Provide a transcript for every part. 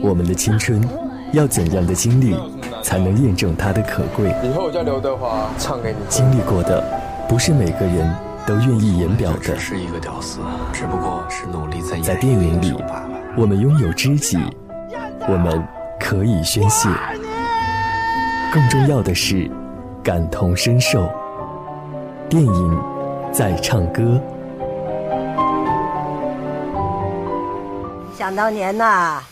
我们的青春，要怎样的经历，才能验证它的可贵？以后我叫刘德华，唱给你。经历过的，不是每个人都愿意言表的。只是一个屌丝，只不过是努力在在电影里，我们拥有知己，我们可以宣泄。更重要的是，感同身受。电影在唱歌。想当年呐，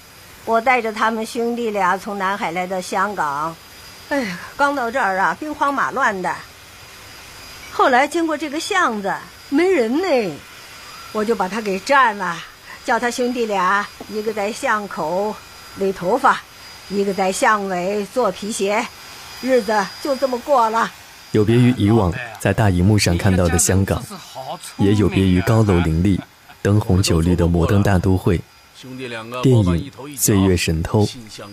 我带着他们兄弟俩从南海来到香港，哎呀，刚到这儿啊，兵荒马乱的。后来经过这个巷子，没人呢，我就把他给占了，叫他兄弟俩一个在巷口理头发，一个在巷尾做皮鞋，日子就这么过了。有别于以往在大荧幕上看到的香港，也有别于高楼林立、灯红酒绿的摩登大都会。电影《岁月神偷》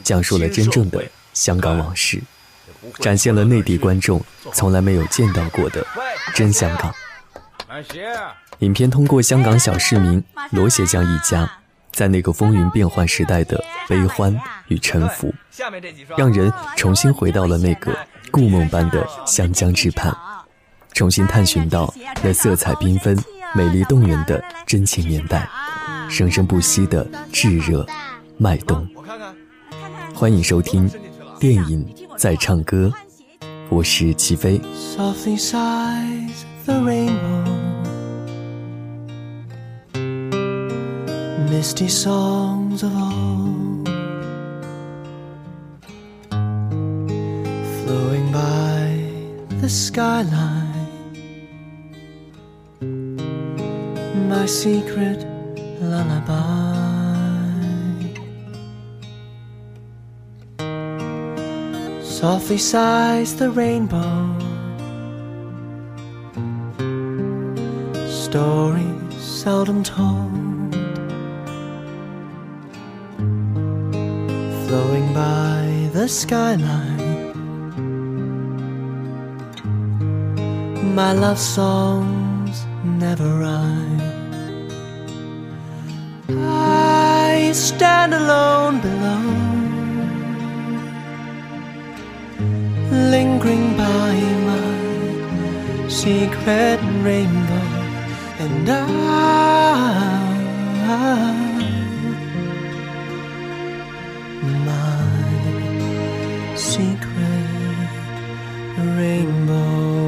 讲述了真正的香港往事，展现了内地观众从来没有见到过的真香港。影片通过香港小市民罗鞋匠一家在那个风云变幻时代的悲欢与沉浮，让人重新回到了那个故梦般的湘江之畔，重新探寻到那色彩缤纷、美丽动人的真情年代。生生不息的炙热脉动，欢迎收听电影在唱歌，我是齐飞。Lullaby. Softly sighs the rainbow. Stories seldom told. Flowing by the skyline. My love songs never rhyme. Stand alone below, lingering by my secret rainbow, and I. My secret rainbow.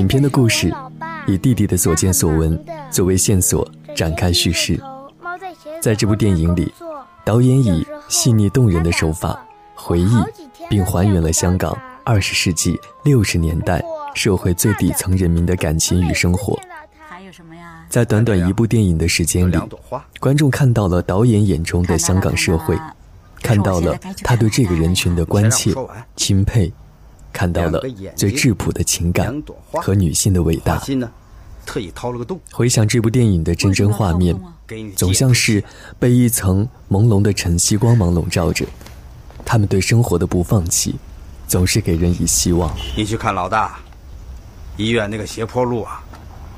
影片的故事以弟弟的所见所闻作为线索展开叙事。在这部电影里，导演以细腻动人的手法回忆并还原了香港二十世纪六十年代社会最底层人民的感情与生活。在短短一部电影的时间里，观众看到了导演眼中的香港社会，看到了他对这个人群的关切、钦佩。看到了最质朴的情感和女性的伟大。回想这部电影的真真画面，总像是被一层朦胧的晨曦光芒笼罩着。他们对生活的不放弃，总是给人以希望。你去看老大，医院那个斜坡路啊，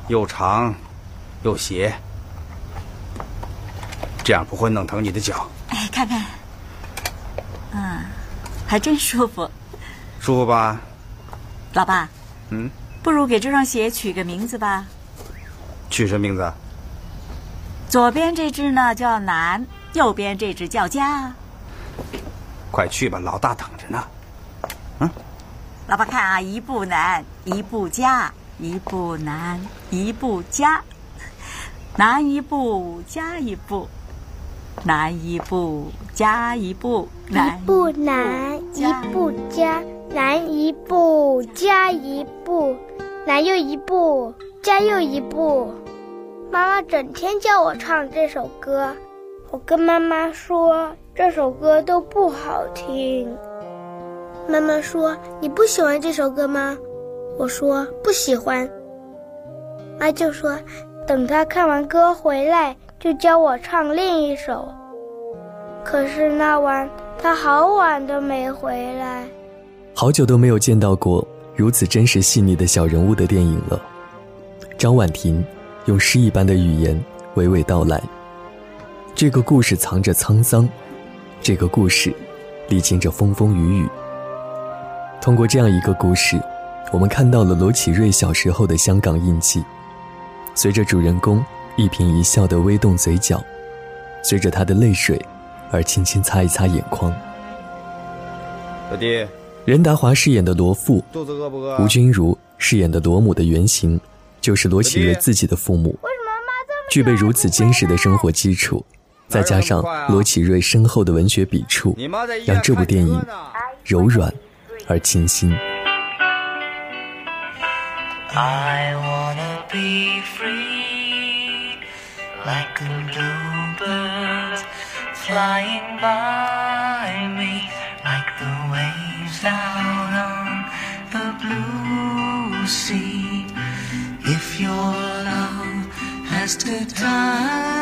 又长又斜，这样不会弄疼你的脚。哎，看看，嗯，还真舒服。舒服吧，老爸。嗯，不如给这双鞋取个名字吧。取什么名字？左边这只呢叫南，右边这只叫家。快去吧，老大等着呢。嗯，老爸看啊，一步南，一步家，一步南，一步家，南一步，家一步，南一步，加一步，一步南，一步家。来一步，加一步，来又一步，加又一步。妈妈整天叫我唱这首歌，我跟妈妈说这首歌都不好听。妈妈说：“你不喜欢这首歌吗？”我说：“不喜欢。”妈就说：“等他看完歌回来，就教我唱另一首。”可是那晚他好晚都没回来，好久都没有见到过如此真实细腻的小人物的电影了。张婉婷用诗一般的语言娓娓道来，这个故事藏着沧桑，这个故事历经着风风雨雨。通过这样一个故事，我们看到了罗启瑞小时候的香港印记。随着主人公一颦一笑的微动嘴角，随着他的泪水而轻轻擦一擦眼眶。小弟，任达华饰演的罗父，肚子饿不饿？吴君如饰演的罗母的原型，就是罗启瑞自己的父母。为什么妈这么具备如此坚实的生活基础，再加上罗启瑞深厚的文学笔触，让这部电影柔软而清新。I wanna be free, like the bluebirds flying by me,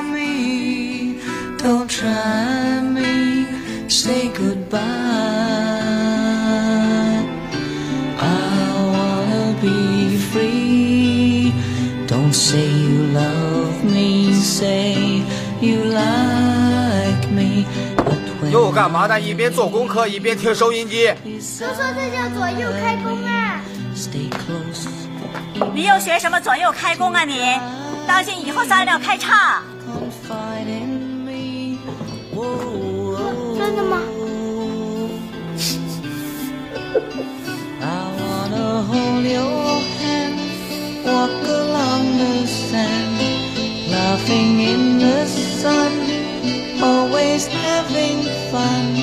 me, don't try me, say goodbye. I wanna be free. Don't say you love me, say you like me. 又干嘛呢？一边做功课一边听收音机。都说这叫左右开弓啊！stay close, 你又学什么左右开弓啊你？当心以后撒尿开叉！ confide in me. Whoa, 真的吗？ I wanna hold your hand, walk along the sand, laughing in the sun, always having fun,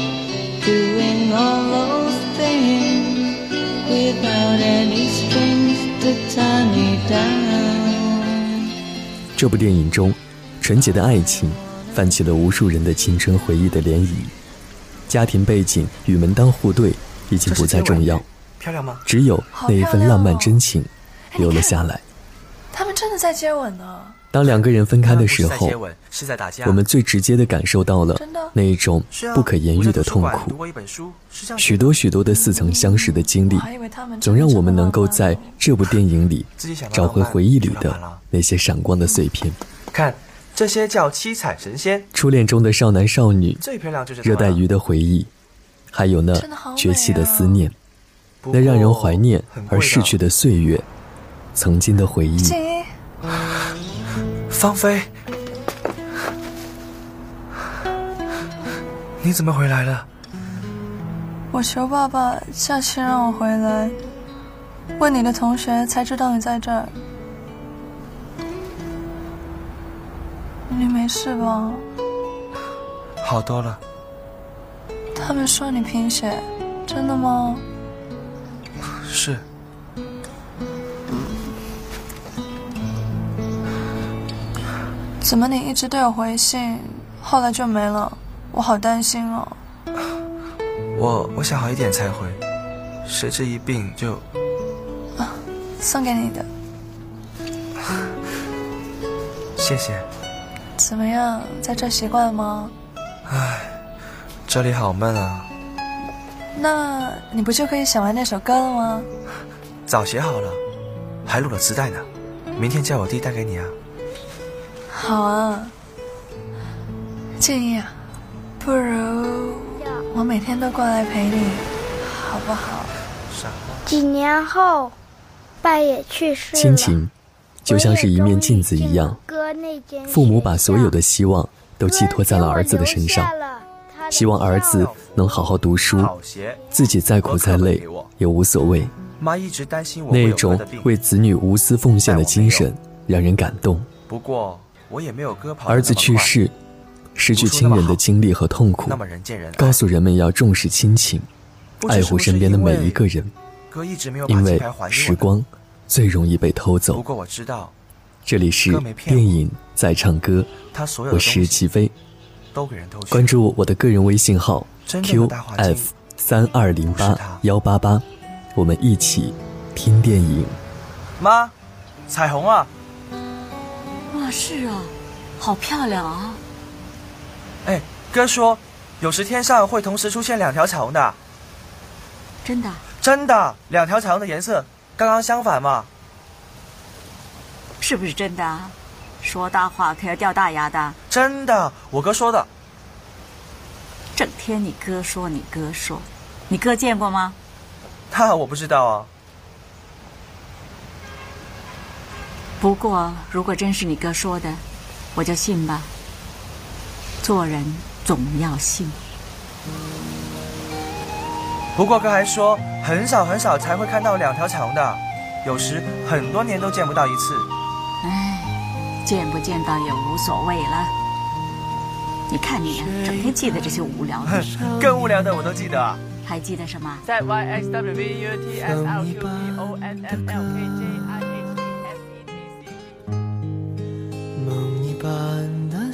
doing all those things without any strings to tie me down. 这部电影中，纯洁的爱情泛起了无数人的青春回忆的涟漪。家庭背景与门当户对已经不再重要，漂亮吗？只有那一份浪漫真情留了下来。他们真的在接吻呢！当两个人分开的时候。我们最直接的感受到了那一种不可言喻的痛苦许多许多的似曾相识的经历总让我们能够在这部电影里 找回回忆里的那些闪光的碎片。看这些叫七彩神仙，初恋中的少男少女，最漂亮就是热带鱼的回忆，还有那绝气的思念，那让人怀念而逝去的岁月，曾经的回忆。静，芳菲，你怎么回来了？我求爸爸假期让我回来，问你的同学才知道你在这儿。你没事吧？好多了，他们说你贫血，真的吗？是怎么你一直都有回信，后来就没了？我好担心哦。我我想好一点才回，谁知一病就啊送给你的，谢谢。怎么样？在这习惯吗？唉这里好闷啊，那你不就可以写完那首歌了吗？早写好了，还录了磁带呢，明天叫我弟带给你啊。好啊，静怡啊，不如我每天都过来陪你，好不好？几年后，爸也去世了。亲情就像是一面镜子一样，父母把所有的希望都寄托在了儿子的身上，希望儿子能好好读书，自己再苦再累也无所谓。妈一直担心我那种为子女无私奉献的精神让人感动。不过儿子那么快，去世，失去亲人的经历和痛苦告诉人们要重视亲情，爱护身边的每一个人，哥一直没有把因为时光最容易被偷不走。过我知道这里是电影在唱歌，我是齐飞。关注我的个人微信号 qf 三二零八幺八八，我们一起听电影。妈，彩虹啊！哇，是啊，好漂亮啊！哎，哥说，有时天上会同时出现两条彩虹的。真的？真的，两条彩虹的颜色刚刚相反嘛。是不是真的啊？说大话可要掉大牙的。真的，我哥说的。整天你哥说你哥说，你哥见过吗？那我不知道啊。不过如果真是你哥说的，我就信吧。做人总要信。不过哥还说，很少很少才会看到两条长的，有时很多年都见不到一次。唉，见不见到也无所谓了。你看你，整天记得这些无聊的，更无聊的我都记得。还记得什么在 Y X W V U T S L Q P O N M L K J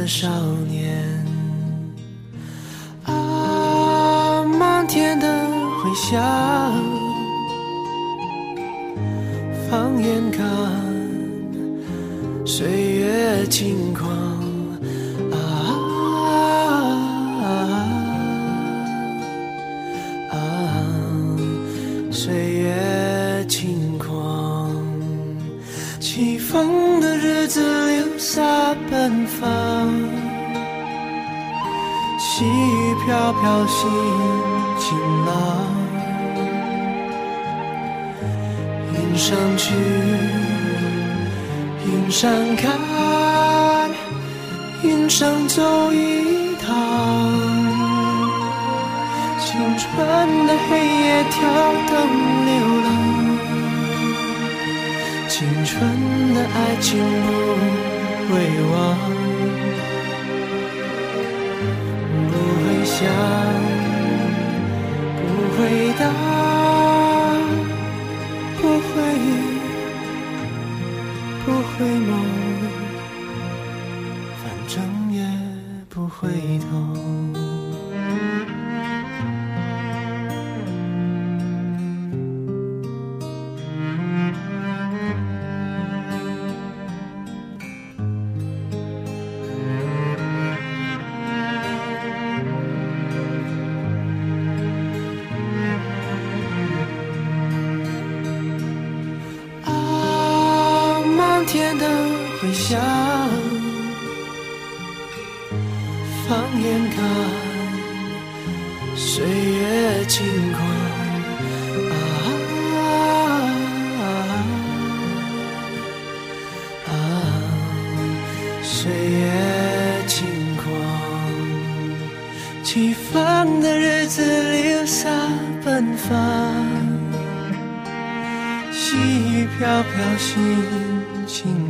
的少年，啊，漫天的回响，放眼看，岁月轻狂。留下奔放，细雨飘飘心晴朗，云上去，云上看，云上走一趟。青春的黑夜跳灯流浪，青春的爱情不会忘，不会想，不会答，回响，放眼看，岁月轻狂啊啊！岁月轻狂，起风的日子留下奔放，细雨飘飘心。晴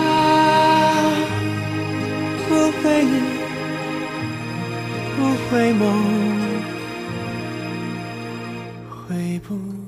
回眸回不